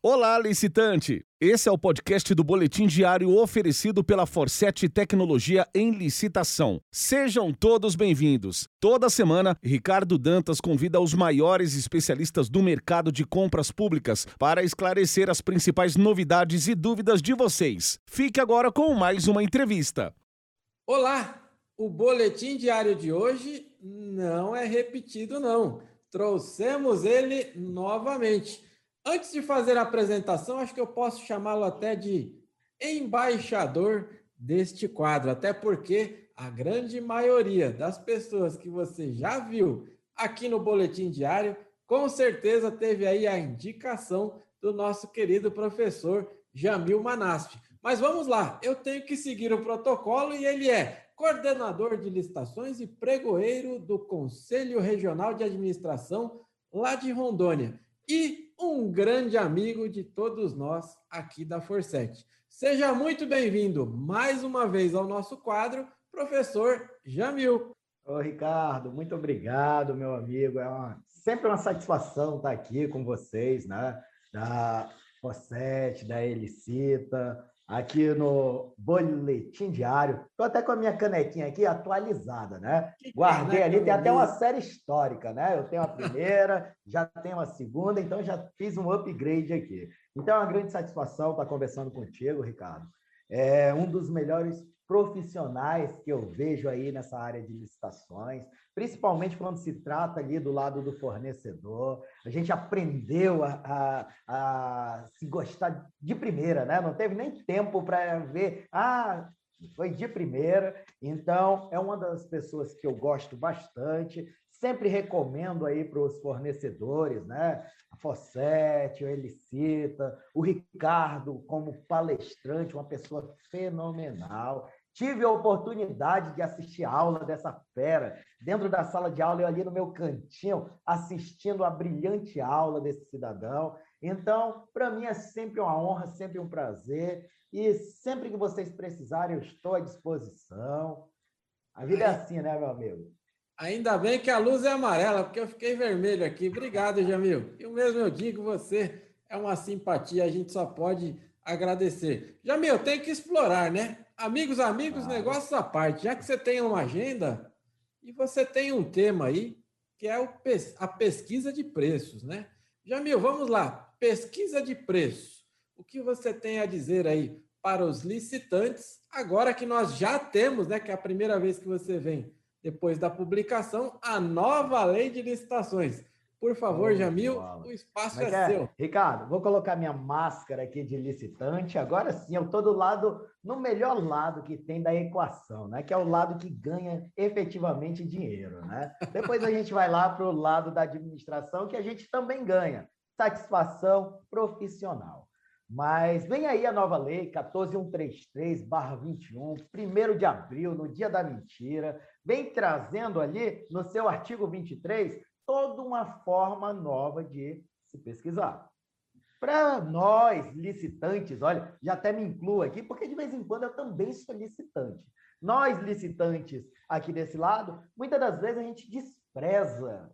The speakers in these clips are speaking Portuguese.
Olá, licitante! Esse é o podcast do Boletim Diário oferecido pela Forset Tecnologia em Licitação. Sejam todos bem-vindos. Toda semana, Ricardo Dantas convida os maiores especialistas do mercado de compras públicas para esclarecer as principais novidades e dúvidas de vocês. Fique agora com mais uma entrevista. Olá! O Boletim Diário de hoje não é repetido, não. Trouxemos ele novamente. Antes de fazer a apresentação, acho que eu posso chamá-lo até de embaixador deste quadro, até porque a grande maioria das pessoas que você já viu aqui no Boletim Diário, com certeza teve aí a indicação do nosso querido professor Jamil Manasp. Mas vamos lá, eu tenho que seguir o protocolo e ele é coordenador de licitações e pregoeiro do Conselho Regional de Administração lá de Rondônia. E um grande amigo de todos nós aqui da Forset. Seja muito bem-vindo mais uma vez ao nosso quadro, professor Jamil. Ô, Ricardo, muito obrigado, meu amigo. É uma, sempre uma satisfação estar aqui com vocês, né? Da Forset, da Elicita, aqui no Boletim Diário. Estou até com a minha canequinha aqui atualizada, né? Guardei ali, tem até uma série histórica, né? Eu tenho a primeira, já tenho a segunda, então já fiz um upgrade aqui. Então é uma grande satisfação estar conversando contigo, Ricardo. É um dos melhores profissionais que eu vejo aí nessa área de licitações, principalmente quando se trata ali do lado do fornecedor. A gente aprendeu a, a, a se gostar de primeira, né? Não teve nem tempo para ver, ah, foi de primeira. Então, é uma das pessoas que eu gosto bastante. Sempre recomendo aí para os fornecedores, né? A Fossete, o Elicita, o Ricardo como palestrante, uma pessoa fenomenal. Tive a oportunidade de assistir a aula dessa fera, dentro da sala de aula, eu ali no meu cantinho, assistindo a brilhante aula desse cidadão. Então, para mim é sempre uma honra, sempre um prazer. E sempre que vocês precisarem, eu estou à disposição. A vida é assim, né, meu amigo? Ainda bem que a luz é amarela, porque eu fiquei vermelho aqui. Obrigado, Jamil. E o mesmo eu digo, você é uma simpatia, a gente só pode agradecer. Jamil, tem que explorar, né? Amigos, amigos, ah, negócios à parte. Já que você tem uma agenda e você tem um tema aí, que é o, a pesquisa de preços, né? Jamil, vamos lá. Pesquisa de preços. O que você tem a dizer aí para os licitantes, agora que nós já temos, né, que é a primeira vez que você vem depois da publicação, a nova lei de licitações. Por favor, Jamil, o espaço é, é, seu. Ricardo, vou colocar minha máscara aqui de licitante. Agora sim, eu estou do lado, no melhor lado que tem da equação, né? Que é o lado que ganha efetivamente dinheiro, né? Depois a gente vai lá para o lado da administração, que a gente também ganha satisfação profissional. Mas vem aí a nova lei 14133/21, 1 de abril, no dia da mentira, vem trazendo ali no seu artigo 23 toda uma forma nova de se pesquisar. Para nós, licitantes, olha, já até me incluo aqui, porque de vez em quando eu também sou licitante. Nós, licitantes, aqui desse lado, muitas das vezes a gente despreza,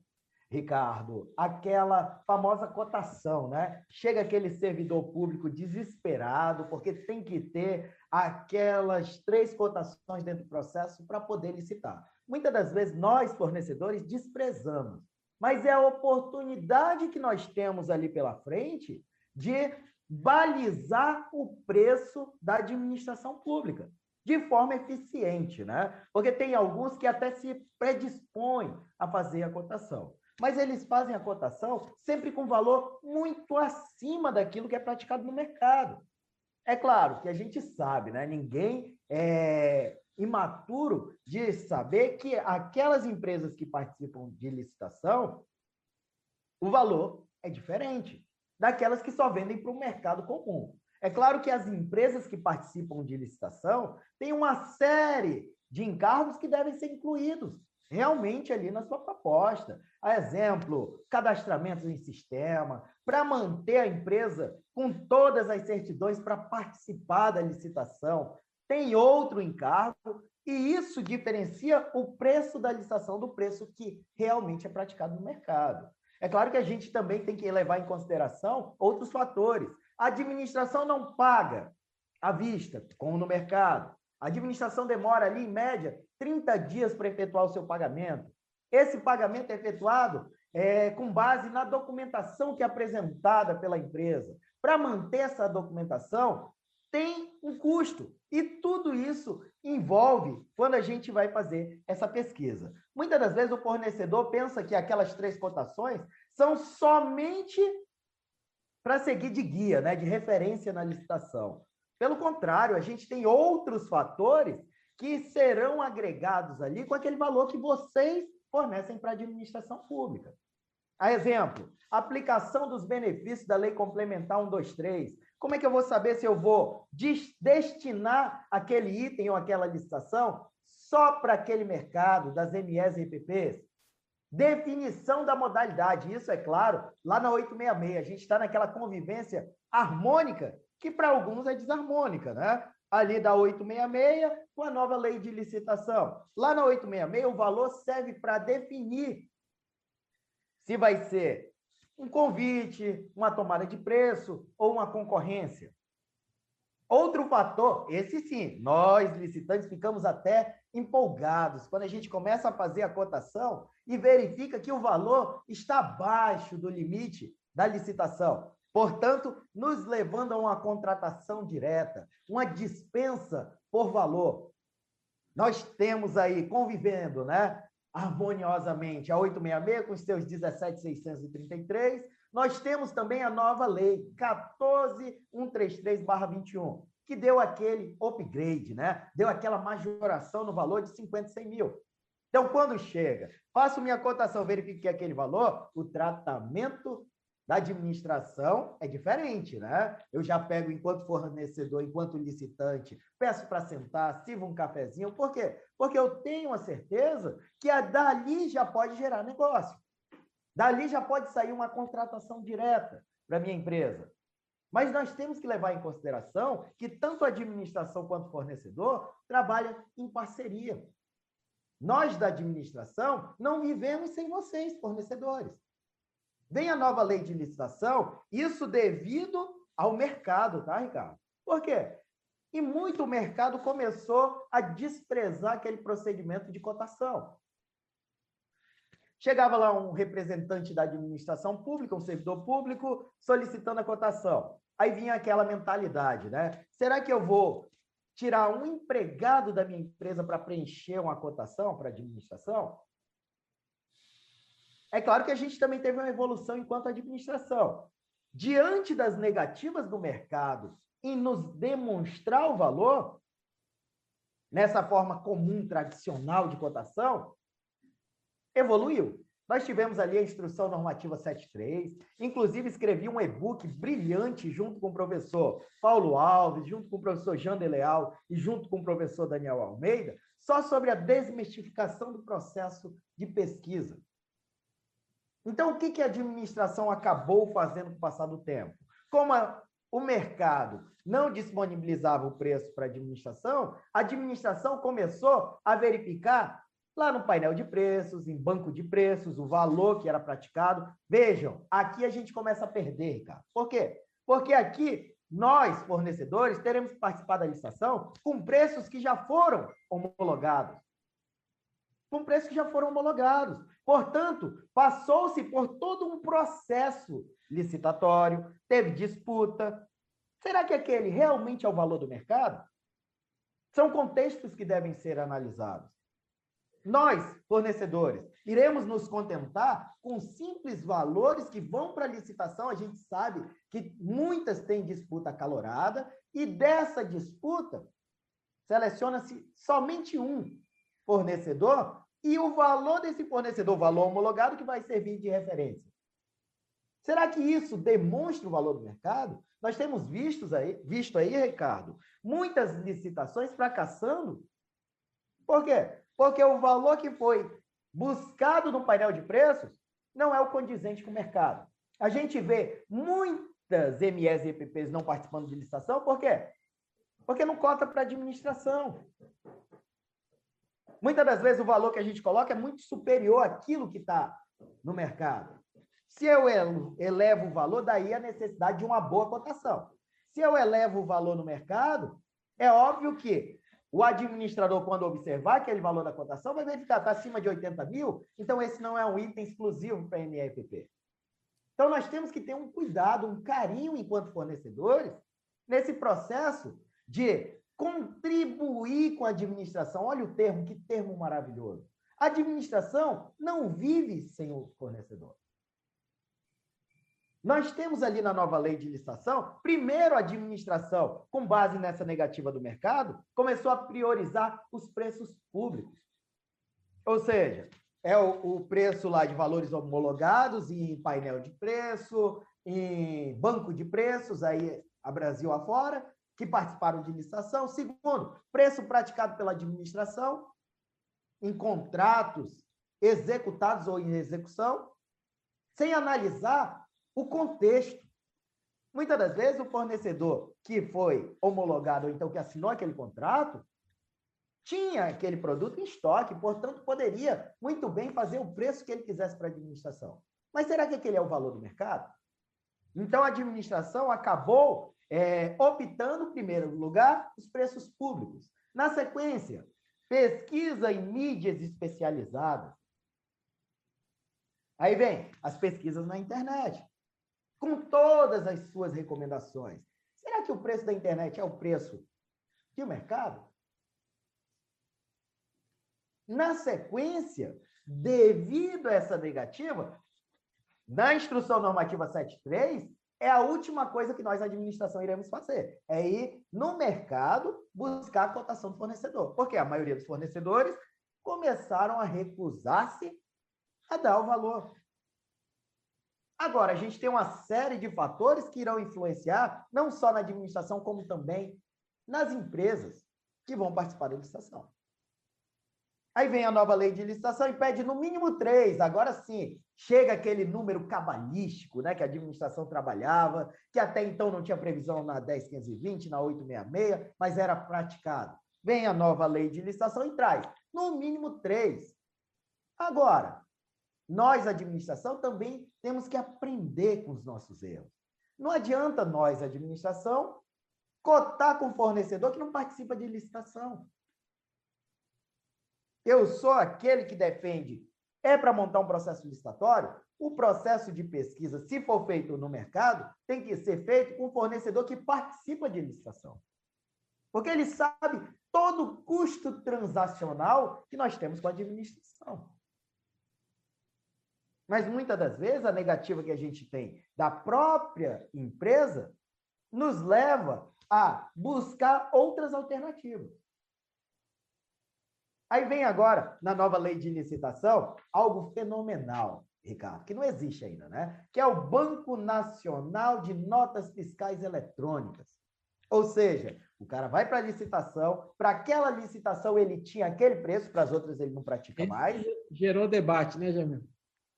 Ricardo, aquela famosa cotação, né? Chega aquele servidor público desesperado, porque tem que ter aquelas três cotações dentro do processo para poder licitar. Muitas das vezes nós, fornecedores, desprezamos mas é a oportunidade que nós temos ali pela frente de balizar o preço da administração pública de forma eficiente, né? Porque tem alguns que até se predispõem a fazer a cotação, mas eles fazem a cotação sempre com valor muito acima daquilo que é praticado no mercado. É claro que a gente sabe, né? Ninguém é, imaturo de saber que aquelas empresas que participam de licitação, o valor é diferente daquelas que só vendem para o mercado comum. É claro que as empresas que participam de licitação têm uma série de encargos que devem ser incluídos realmente ali na sua proposta. A exemplo, cadastramentos em sistema, para manter a empresa com todas as certidões para participar da licitação, tem outro encargo, e isso diferencia o preço da licitação do preço que realmente é praticado no mercado. É claro que a gente também tem que levar em consideração outros fatores. A administração não paga à vista, como no mercado. A administração demora ali, em média, 30 dias para efetuar o seu pagamento. Esse pagamento é efetuado é, com base na documentação que é apresentada pela empresa. Para manter essa documentação, tem um custo. E tudo isso envolve quando a gente vai fazer essa pesquisa. Muitas das vezes o fornecedor pensa que aquelas três cotações são somente para seguir de guia, né, de referência na licitação. Pelo contrário, a gente tem outros fatores que serão agregados ali com aquele valor que vocês fornecem para a administração pública. A exemplo, aplicação dos benefícios da Lei Complementar 123. Como é que eu vou saber se eu vou destinar aquele item ou aquela licitação só para aquele mercado das MES e EPPs? Definição da modalidade, isso é claro, lá na 866, a gente está naquela convivência harmônica que para alguns é desarmônica, né? Ali da 866 com a nova lei de licitação. Lá na 866, o valor serve para definir se vai ser um convite, uma tomada de preço ou uma concorrência. Outro fator, esse sim, nós licitantes ficamos até empolgados quando a gente começa a fazer a cotação e verifica que o valor está abaixo do limite da licitação. Portanto, nos levando a uma contratação direta, uma dispensa por valor. Nós temos aí convivendo, né, harmoniosamente a 866 com os seus 17.633. Nós temos também a nova lei 14133/21, que deu aquele upgrade, né? Deu aquela majoração no valor de 50 100 mil. Então, quando chega, faço minha cotação, verifique aquele valor, o tratamento da administração é diferente, né? Eu já pego enquanto fornecedor, enquanto licitante, peço para sentar, sirvo um cafezinho. Por quê? Porque eu tenho a certeza que a dali já pode gerar negócio. Dali já pode sair uma contratação direta para minha empresa. Mas nós temos que levar em consideração que tanto a administração quanto o fornecedor trabalham em parceria. Nós da administração não vivemos sem vocês, fornecedores. Vem a nova lei de licitação, isso devido ao mercado, tá, Ricardo? Por quê? E muito mercado começou a desprezar aquele procedimento de cotação. Chegava lá um representante da administração pública, um servidor público, solicitando a cotação. Aí vinha aquela mentalidade, né? Será que eu vou tirar um empregado da minha empresa para preencher uma cotação para a administração? É claro que a gente também teve uma evolução enquanto administração. Diante das negativas do mercado em nos demonstrar o valor, nessa forma comum, tradicional de cotação, evoluiu. Nós tivemos ali a instrução normativa 73, inclusive escrevi um e-book brilhante junto com o professor Paulo Alves, junto com o professor Jean Leal e junto com o professor Daniel Almeida, só sobre a desmistificação do processo de pesquisa. Então, o que, que a administração acabou fazendo com o passar do tempo? Como a, o mercado não disponibilizava o preço para a administração, a administração começou a verificar lá no painel de preços, em banco de preços, o valor que era praticado. Vejam, aqui a gente começa a perder, Ricardo. Por quê? Porque aqui nós, fornecedores, teremos que participar da licitação com preços que já foram homologados. Com preços que já foram homologados. Portanto, passou-se por todo um processo licitatório, teve disputa. Será que aquele realmente é o valor do mercado? São contextos que devem ser analisados. Nós, fornecedores, iremos nos contentar com simples valores que vão para a licitação. A gente sabe que muitas têm disputa acalorada, e dessa disputa, seleciona-se somente um fornecedor e o valor desse fornecedor, o valor homologado, que vai servir de referência. Será que isso demonstra o valor do mercado? Nós temos vistos aí, visto aí, Ricardo, muitas licitações fracassando. Por quê? Porque o valor que foi buscado no painel de preços não é o condizente com o mercado. A gente vê muitas MES e EPPs não participando de licitação, por quê? Porque não cota para administração. Muitas das vezes o valor que a gente coloca é muito superior àquilo que está no mercado. Se eu elevo o valor, daí a necessidade de uma boa cotação. Se eu elevo o valor no mercado, é óbvio que o administrador, quando observar aquele valor da cotação, vai verificar está acima de 80 mil, então esse não é um item exclusivo para a NFP. Então, nós temos que ter um cuidado, um carinho enquanto fornecedores, nesse processo de contribuir com a administração. Olha o termo, que termo maravilhoso. A administração não vive sem o fornecedor. Nós temos ali na nova lei de licitação, primeiro a administração, com base nessa negativa do mercado, começou a priorizar os preços públicos. Ou seja, é o, o preço lá de valores homologados em painel de preço, em banco de preços, aí a Brasil afora, que participaram de licitação. Segundo, preço praticado pela administração em contratos executados ou em execução, sem analisar o contexto. Muitas das vezes, o fornecedor que foi homologado, ou então que assinou aquele contrato, tinha aquele produto em estoque, portanto, poderia muito bem fazer o preço que ele quisesse para a administração. Mas será que aquele é o valor do mercado? Então, a administração acabou é, optando, em primeiro lugar, os preços públicos. Na sequência, pesquisa em mídias especializadas. Aí vem as pesquisas na internet com todas as suas recomendações. Será que o preço da internet é o preço do mercado? Na sequência, devido a essa negativa, na instrução normativa 73, é a última coisa que nós, administração, iremos fazer. É ir no mercado buscar a cotação do fornecedor. Porque a maioria dos fornecedores começaram a recusar-se a dar o valor. Agora, a gente tem uma série de fatores que irão influenciar, não só na administração, como também nas empresas que vão participar da licitação. Aí vem a nova lei de licitação e pede no mínimo três. Agora sim, chega aquele número cabalístico né, que a administração trabalhava, que até então não tinha previsão na 10.520, na 866, mas era praticado. Vem a nova lei de licitação e traz no mínimo três. Agora, nós, administração, também temos que aprender com os nossos erros. Não adianta nós, administração, cotar com fornecedor que não participa de licitação. Eu sou aquele que defende. É para montar um processo licitatório? O processo de pesquisa, se for feito no mercado, tem que ser feito com o fornecedor que participa de licitação. Porque ele sabe todo o custo transacional que nós temos com a administração. Mas muitas das vezes a negativa que a gente tem da própria empresa nos leva a buscar outras alternativas. Aí vem agora, na nova lei de licitação, algo fenomenal, Ricardo, que não existe ainda, né? Que é o Banco Nacional de Notas Fiscais Eletrônicas. Ou seja, o cara vai para a licitação, para aquela licitação ele tinha aquele preço, para as outras ele não pratica mais. Gerou debate, né, Jamil?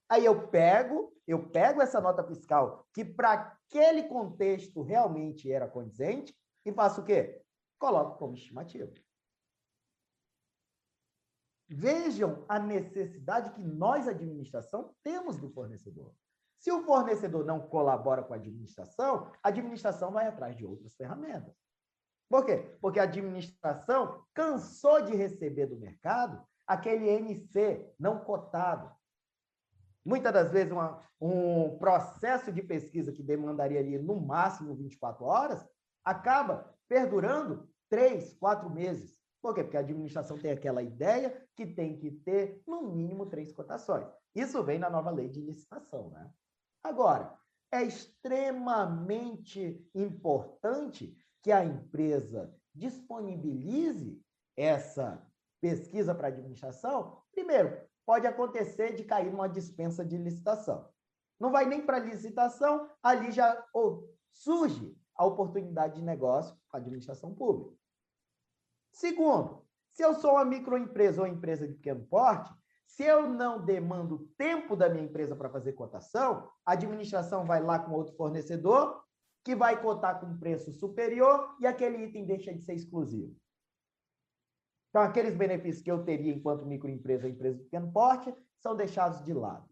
Aí eu pego, eu pego essa nota fiscal que para aquele contexto realmente era condizente e faço o quê? Coloco como estimativa. Vejam a necessidade que nós, administração, temos do fornecedor. Se o fornecedor não colabora com a administração, a administração vai atrás de outras ferramentas. Por quê? Porque a administração cansou de receber do mercado aquele NC não cotado, Muitas das vezes, uma, um processo de pesquisa que demandaria ali no máximo 24 horas, acaba perdurando três, quatro meses. Por quê? Porque a administração tem aquela ideia que tem que ter, no mínimo, três cotações. Isso vem na nova lei de licitação. Né? Agora, é extremamente importante que a empresa disponibilize essa pesquisa para a administração, primeiro, pode acontecer de cair numa dispensa de licitação. Não vai nem para licitação, ali já surge a oportunidade de negócio com a administração pública. Segundo, se eu sou uma microempresa ou empresa de pequeno porte, se eu não demando tempo da minha empresa para fazer cotação, a administração vai lá com outro fornecedor que vai cotar com preço superior e aquele item deixa de ser exclusivo. Então, aqueles benefícios que eu teria enquanto microempresa ou empresa de pequeno porte são deixados de lado.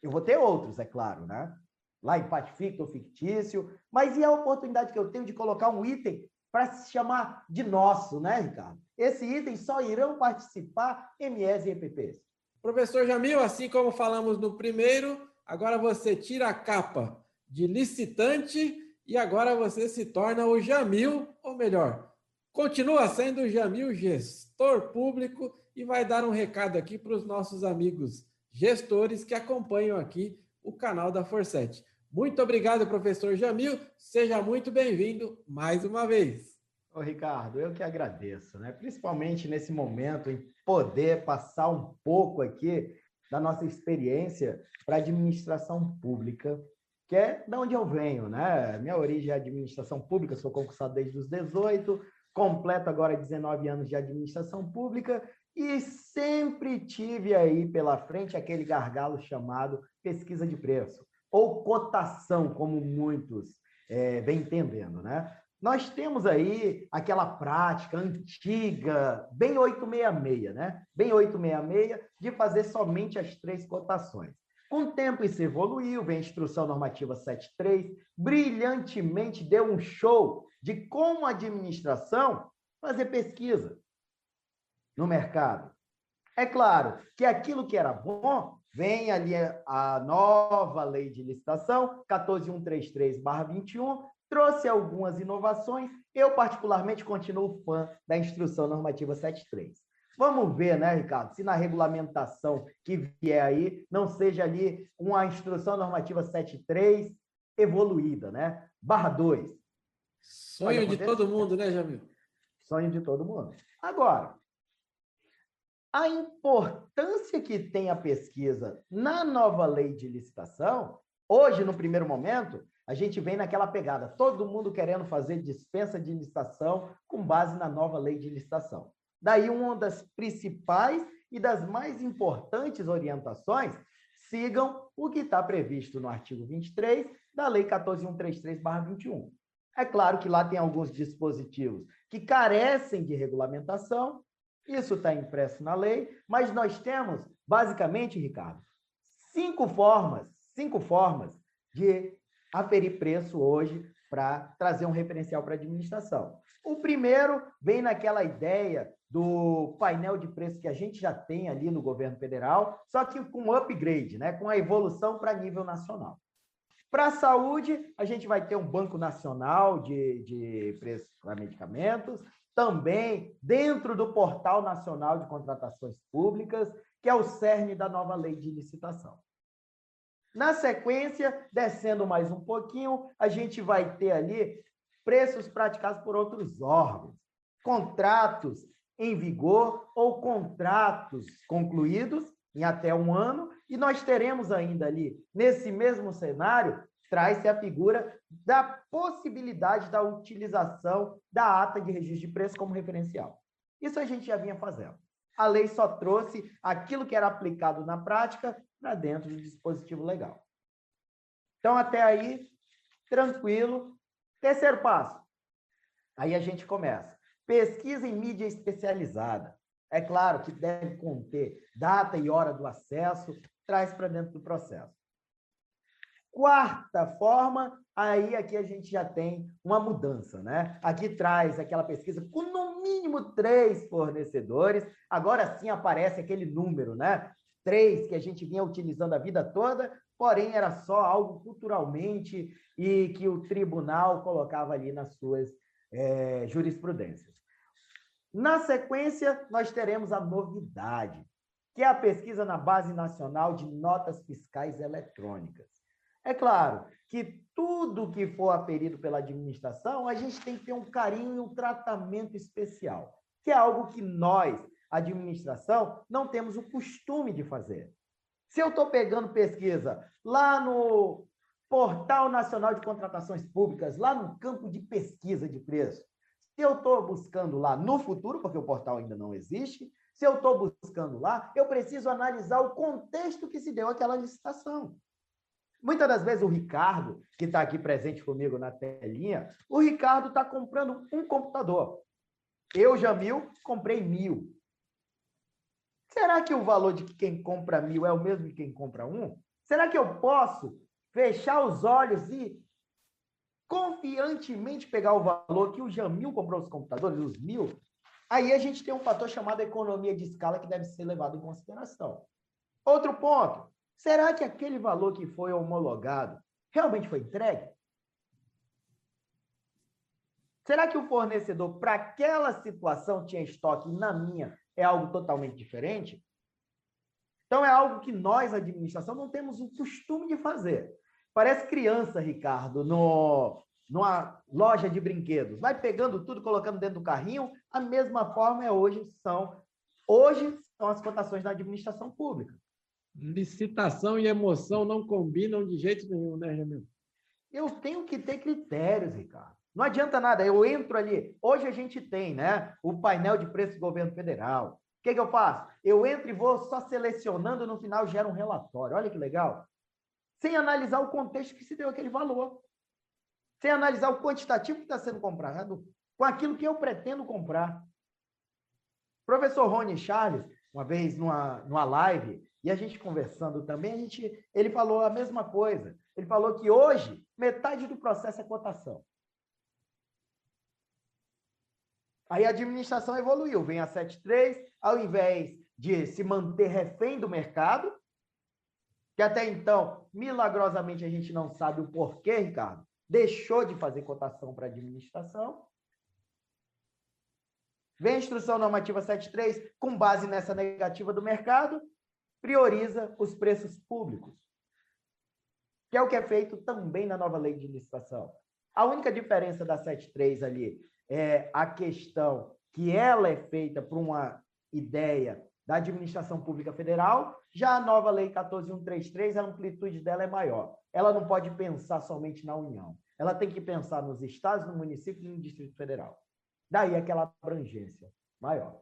Eu vou ter outros, é claro, né? Lá empate ficto ou fictício, mas e a oportunidade que eu tenho de colocar um item para se chamar de nosso, né, Ricardo? Esse item só irão participar MEs e EPPs. Professor Jamil, assim como falamos no primeiro, agora você tira a capa de licitante e agora você se torna o Jamil, ou melhor, continua sendo o Jamil gestor público e vai dar um recado aqui para os nossos amigos gestores que acompanham aqui o canal da Forset. Muito obrigado, professor Jamil. Seja muito bem-vindo mais uma vez. Ô, Ricardo, eu que agradeço, né? Principalmente nesse momento em poder passar um pouco aqui da nossa experiência para a administração pública, que é de onde eu venho, né? Minha origem é administração pública, sou concursado desde os 18, completo agora 19 anos de administração pública e sempre tive aí pela frente aquele gargalo chamado pesquisa de preço, ou cotação, como muitos é, vêm entendendo, né? Nós temos aí aquela prática antiga, bem 866, né? Bem 866, de fazer somente as três cotações. Com o tempo isso evoluiu, vem a Instrução Normativa 73, brilhantemente deu um show de como a administração fazer pesquisa no mercado. É claro que aquilo que era bom, vem ali a nova lei de licitação, 14133-21, trouxe algumas inovações. Eu, particularmente, continuo fã da Instrução Normativa 73. Vamos ver, né, Ricardo, se na regulamentação que vier aí não seja ali uma Instrução Normativa 73 evoluída, né? Barra 2. Sonho de todo mundo, né, Jamil? Sonho de todo mundo. Agora, a importância que tem a pesquisa na nova lei de licitação, hoje, no primeiro momento, a gente vem naquela pegada, todo mundo querendo fazer dispensa de licitação com base na nova lei de licitação. Daí, uma das principais e das mais importantes orientações, sigam o que está previsto no artigo 23 da Lei 14.133-21. É claro que lá tem alguns dispositivos que carecem de regulamentação, isso está impresso na lei, mas nós temos, basicamente, Ricardo, cinco formas, cinco formas de aferir preço hoje para trazer um referencial para a administração. O primeiro vem naquela ideia do painel de preço que a gente já tem ali no governo federal, só que com upgrade, né? com a evolução para nível nacional. Para a saúde, a gente vai ter um banco nacional de, de preços para medicamentos, também dentro do Portal Nacional de Contratações Públicas, que é o cerne da nova lei de licitação. Na sequência, descendo mais um pouquinho, a gente vai ter ali preços praticados por outros órgãos, contratos em vigor ou contratos concluídos em até um ano, e nós teremos ainda ali, nesse mesmo cenário, traz-se a figura da possibilidade da utilização da ata de registro de preço como referencial. Isso a gente já vinha fazendo. A lei só trouxe aquilo que era aplicado na prática para dentro do dispositivo legal. Então, até aí, tranquilo. Terceiro passo. Aí a gente começa. Pesquisa em mídia especializada. É claro que deve conter data e hora do acesso, traz para dentro do processo. Quarta forma, aí aqui a gente já tem uma mudança, né? Aqui traz aquela pesquisa com no mínimo três fornecedores, agora sim aparece aquele número, né? Três que a gente vinha utilizando a vida toda, porém era só algo culturalmente e que o tribunal colocava ali nas suas é, jurisprudências. Na sequência, nós teremos a novidade, que é a pesquisa na Base Nacional de Notas Fiscais Eletrônicas. É claro que tudo que for aferido pela administração, a gente tem que ter um carinho e um tratamento especial, que é algo que nós, administração, não temos o costume de fazer. Se eu estou pegando pesquisa lá no Portal Nacional de Contratações Públicas, lá no campo de pesquisa de preço, se eu estou buscando lá no futuro, porque o portal ainda não existe, se eu estou buscando lá, eu preciso analisar o contexto que se deu aquela licitação. Muitas das vezes o Ricardo, que está aqui presente comigo na telinha, o Ricardo está comprando um computador. Eu, Jamil, comprei mil. Será que o valor de quem compra mil é o mesmo de quem compra um? Será que eu posso fechar os olhos e confiantemente pegar o valor que o Jamil comprou os computadores, os mil? Aí a gente tem um fator chamado economia de escala que deve ser levado em consideração. Outro ponto, será que aquele valor que foi homologado realmente foi entregue? Será que o fornecedor, para aquela situação, tinha estoque e na minha é algo totalmente diferente? Então, é algo que nós, administração, não temos o costume de fazer. Parece criança, Ricardo, no, numa loja de brinquedos. Vai pegando tudo, colocando dentro do carrinho. A mesma forma é hoje são hoje são as cotações da administração pública. Licitação e emoção não combinam de jeito nenhum, né, Jamil? Eu tenho que ter critérios, Ricardo. Não adianta nada, eu entro ali. Hoje a gente tem, né, o painel de preço do governo federal. O que, que eu faço? Eu entro e vou só selecionando, no final gera um relatório. Olha que legal. Sem analisar o contexto que se deu aquele valor. Sem analisar o quantitativo que está sendo comprado com aquilo que eu pretendo comprar. Professor Rony Charles, uma vez numa, numa live, e a gente conversando também, a gente, ele falou a mesma coisa. Ele falou que hoje, metade do processo é cotação. Aí a administração evoluiu, vem a 73, ao invés de se manter refém do mercado, que até então, milagrosamente, a gente não sabe o porquê, Ricardo, deixou de fazer cotação para administração. Vem a instrução normativa 73, com base nessa negativa do mercado, prioriza os preços públicos, que é o que é feito também na nova lei de licitação. A única diferença da 73 ali é, a questão que ela é feita por uma ideia da administração pública federal, já a nova lei 14133, a amplitude dela é maior. Ela não pode pensar somente na União. Ela tem que pensar nos estados, no município e no Distrito Federal. Daí aquela abrangência maior.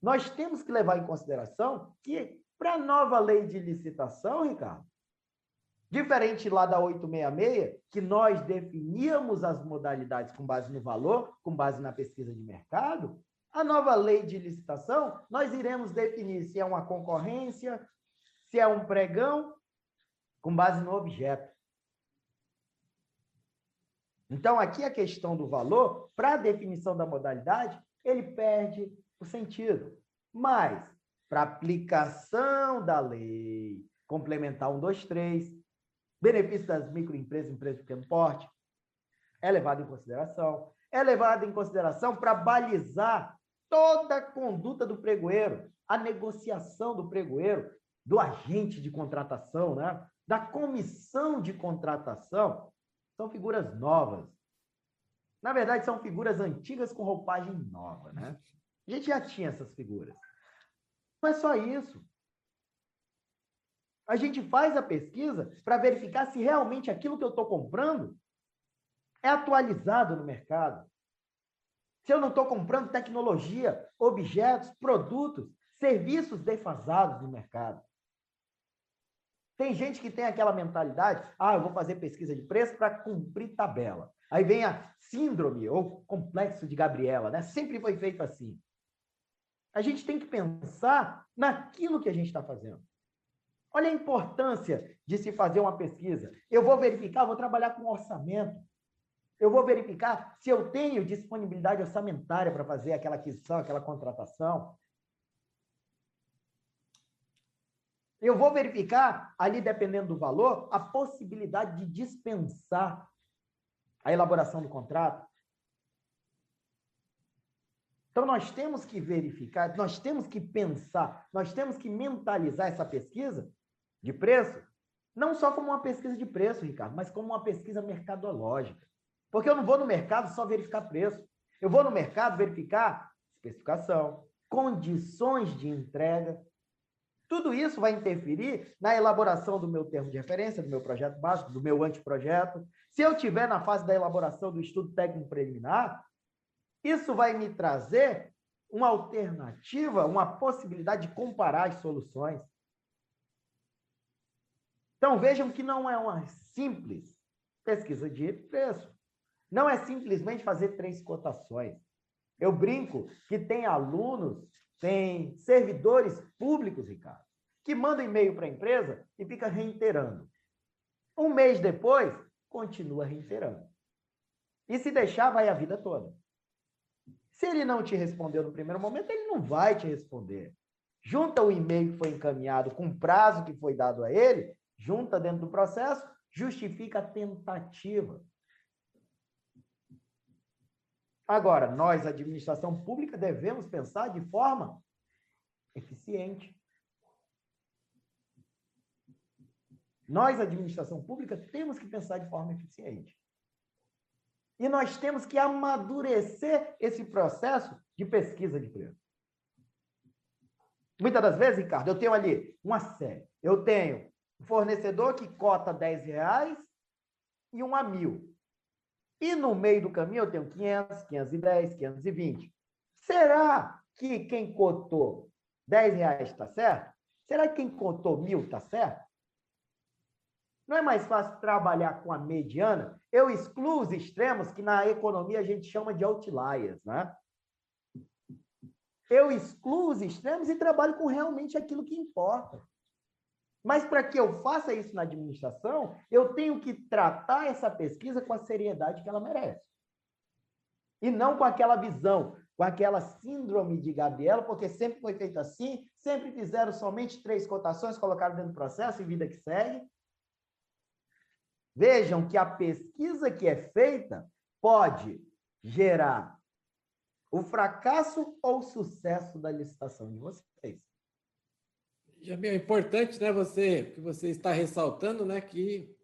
Nós temos que levar em consideração que, para a nova lei de licitação, Ricardo, Diferente lá da 866, que nós definíamos as modalidades com base no valor, com base na pesquisa de mercado, a nova lei de licitação, nós iremos definir se é uma concorrência, se é um pregão, com base no objeto. Então, aqui a questão do valor, para a definição da modalidade, ele perde o sentido. Mas, para aplicação da lei complementar 123, benefício das microempresas, empresas de pequeno porte, é levado em consideração. É levado em consideração para balizar toda a conduta do pregoeiro, a negociação do pregoeiro, do agente de contratação, né? da comissão de contratação. São figuras novas. Na verdade, são figuras antigas com roupagem nova. Né? A gente já tinha essas figuras. Não é só isso. A gente faz a pesquisa para verificar se realmente aquilo que eu estou comprando é atualizado no mercado. Se eu não estou comprando tecnologia, objetos, produtos, serviços defasados no mercado. Tem gente que tem aquela mentalidade, ah, eu vou fazer pesquisa de preço para cumprir tabela. Aí vem a síndrome ou complexo de Gabriela, né? Sempre foi feito assim. A gente tem que pensar naquilo que a gente está fazendo. Olha a importância de se fazer uma pesquisa. Eu vou verificar, vou trabalhar com orçamento. Eu vou verificar se eu tenho disponibilidade orçamentária para fazer aquela aquisição, aquela contratação. Eu vou verificar, ali dependendo do valor, a possibilidade de dispensar a elaboração do contrato. Então, nós temos que verificar, nós temos que pensar, nós temos que mentalizar essa pesquisa de preço, não só como uma pesquisa de preço, Ricardo, mas como uma pesquisa mercadológica. Porque eu não vou no mercado só verificar preço. Eu vou no mercado verificar especificação, condições de entrega. Tudo isso vai interferir na elaboração do meu termo de referência, do meu projeto básico, do meu anteprojeto. Se eu estiver na fase da elaboração do estudo técnico preliminar, isso vai me trazer uma alternativa, uma possibilidade de comparar as soluções. Então vejam que não é uma simples pesquisa de preço. Não é simplesmente fazer três cotações. Eu brinco que tem alunos, tem servidores públicos, Ricardo, que manda e-mail para a empresa e fica reiterando. Um mês depois, continua reiterando. E se deixar, vai a vida toda. Se ele não te respondeu no primeiro momento, ele não vai te responder. Junta o e-mail que foi encaminhado com o prazo que foi dado a ele, junta dentro do processo, justifica a tentativa. Agora, nós, administração pública, devemos pensar de forma eficiente. Nós, administração pública, temos que pensar de forma eficiente. E nós temos que amadurecer esse processo de pesquisa de preço. Muitas das vezes, Ricardo, eu tenho ali uma série. Eu tenho um fornecedor que cota 10 reais e um a mil. E no meio do caminho eu tenho 500, 510, 520. Será que quem cotou 10 reais está certo? Será que quem cotou mil está certo? Não é mais fácil trabalhar com a mediana? Eu excluo os extremos que na economia a gente chama de outliers, né? Eu excluo os extremos e trabalho com realmente aquilo que importa. Mas para que eu faça isso na administração, eu tenho que tratar essa pesquisa com a seriedade que ela merece. E não com aquela visão, com aquela síndrome de Gabriela, porque sempre foi feito assim, sempre fizeram somente três cotações, colocaram dentro do processo e vida que segue. Vejam que a pesquisa que é feita pode gerar o fracasso ou o sucesso da licitação de vocês. Jamil, é importante, né, você, que você está ressaltando, né, que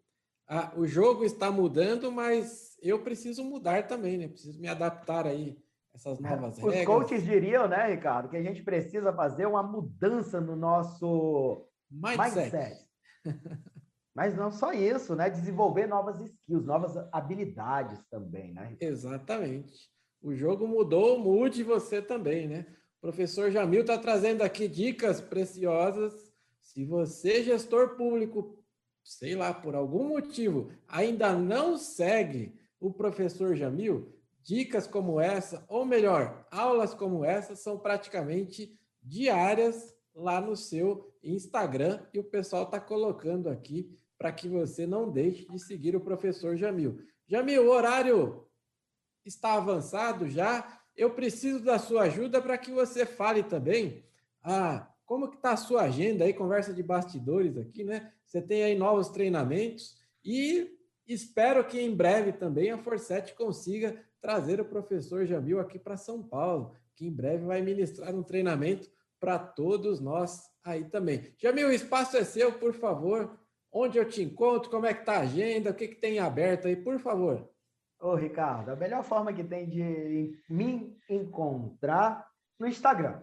a, o jogo está mudando, mas eu preciso mudar também, né? Preciso me adaptar aí a essas novas Os regras. Os coaches diriam, né, Ricardo, que a gente precisa fazer uma mudança no nosso mindset. mindset. Mas não só isso, né? Desenvolver novas skills, novas habilidades também, né? Exatamente. O jogo mudou, mude você também, né? O professor Jamil está trazendo aqui dicas preciosas. Se você, gestor público, sei lá, por algum motivo, ainda não segue o professor Jamil, dicas como essa, ou melhor, aulas como essa, são praticamente diárias lá no seu Instagram e o pessoal está colocando aqui para que você não deixe de seguir o professor Jamil. Jamil, o horário está avançado já. Eu preciso da sua ajuda para que você fale também ah, como que está a sua agenda aí, conversa de bastidores aqui, né? Você tem aí novos treinamentos e espero que em breve também a Forset consiga trazer o professor Jamil aqui para São Paulo, que em breve vai ministrar um treinamento para todos nós aí também. Jamil, o espaço é seu, por favor onde eu te encontro, como é que está a agenda, o que, que tem aberto aí, por favor. Ô, Ricardo, a melhor forma que tem de me encontrar no Instagram.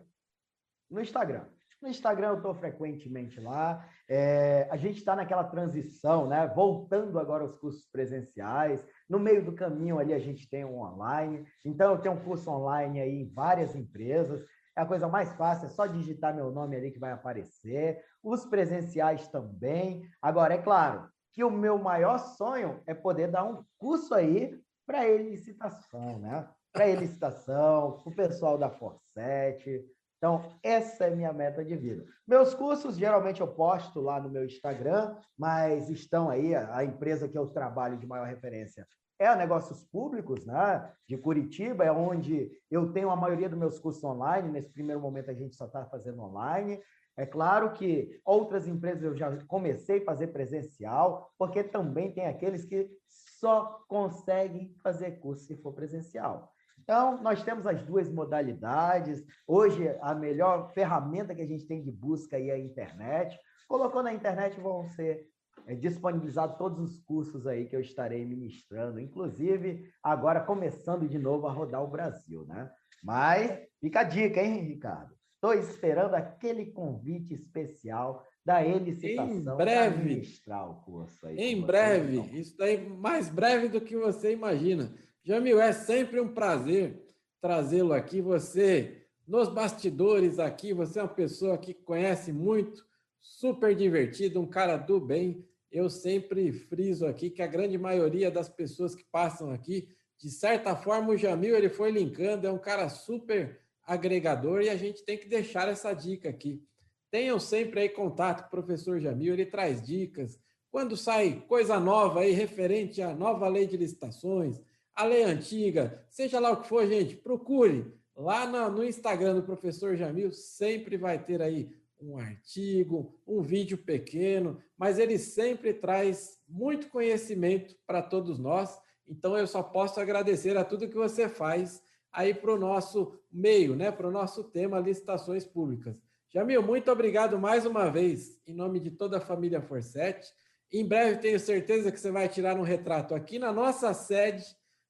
No Instagram. No Instagram eu estou frequentemente lá. É, a gente está naquela transição, né? Voltando agora aos cursos presenciais. No meio do caminho ali a gente tem um online. Então eu tenho um curso online aí em várias empresas. É a coisa mais fácil, é só digitar meu nome ali que vai aparecer. Os presenciais também. Agora, é claro que o meu maior sonho é poder dar um curso aí para elicitação, né? Para elicitação, o pessoal da Forset. Então, essa é minha meta de vida. Meus cursos, geralmente eu posto lá no meu Instagram, mas estão aí, a empresa que eu trabalho de maior referência é a Negócios Públicos, né, de Curitiba, é onde eu tenho a maioria dos meus cursos online. Nesse primeiro momento, a gente só está fazendo online. É claro que outras empresas eu já comecei a fazer presencial, porque também tem aqueles que só conseguem fazer curso se for presencial. Então, nós temos as duas modalidades. Hoje, a melhor ferramenta que a gente tem de busca aí é a internet. Colocou na internet, vão ser é, disponibilizado todos os cursos aí que eu estarei ministrando, inclusive agora começando de novo a rodar o Brasil, né? Mas fica a dica, hein, Ricardo? Estou esperando aquele convite especial da elicitação em breve ministrar o curso aí. Em breve, então. isso daí mais breve do que você imagina. Jamil, é sempre um prazer trazê-lo aqui. Você, nos bastidores aqui, você é uma pessoa que conhece muito, super divertido, um cara do bem eu sempre friso aqui que a grande maioria das pessoas que passam aqui, de certa forma, o Jamil ele foi linkando, é um cara super agregador e a gente tem que deixar essa dica aqui. tenham sempre aí contato com o professor Jamil, ele traz dicas. Quando sai coisa nova aí referente à nova lei de licitações, a lei antiga, seja lá o que for, gente, procure lá no Instagram do professor Jamil, sempre vai ter aí um artigo, um vídeo pequeno, mas ele sempre traz muito conhecimento para todos nós. Então eu só posso agradecer a tudo que você faz aí para o nosso meio, né? Para o nosso tema licitações públicas. Jamil, muito obrigado mais uma vez, em nome de toda a família Forset. Em breve tenho certeza que você vai tirar um retrato aqui na nossa sede,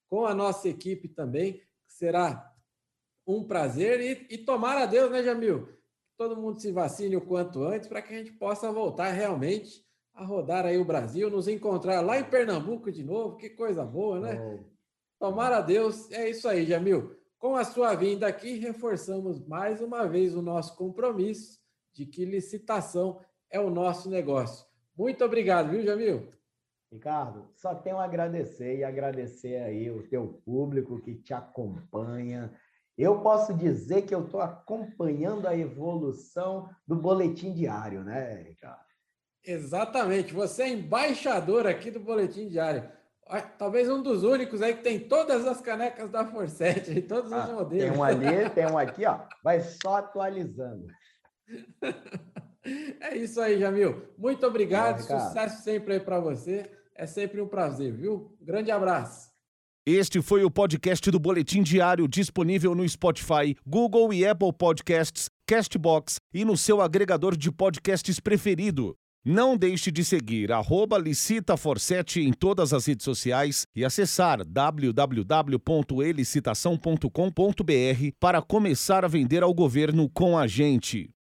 com a nossa equipe também, será um prazer. E, e tomara a Deus, né, Jamil? Todo mundo se vacine o quanto antes para que a gente possa voltar realmente a rodar aí o Brasil, nos encontrar lá em Pernambuco de novo, que coisa boa, né? Oh. Tomara a Deus, é isso aí, Jamil. Com a sua vinda aqui, reforçamos mais uma vez o nosso compromisso de que licitação é o nosso negócio. Muito obrigado, viu, Jamil? Ricardo, só tenho a agradecer e agradecer aí o teu público que te acompanha, eu posso dizer que eu estou acompanhando a evolução do boletim diário, né, Ricardo? Exatamente. Você é embaixador aqui do boletim diário. Talvez um dos únicos aí que tem todas as canecas da Forset, e todos ah, os modelos. Tem um ali, tem um aqui, ó. Vai só atualizando. É isso aí, Jamil. Muito obrigado. É, Sucesso sempre aí para você. É sempre um prazer, viu? Grande abraço. Este foi o podcast do Boletim Diário disponível no Spotify, Google e Apple Podcasts, Castbox e no seu agregador de podcasts preferido. Não deixe de seguir arroba licitaforsete em todas as redes sociais e acessar www.elicitação.com.br para começar a vender ao governo com a gente.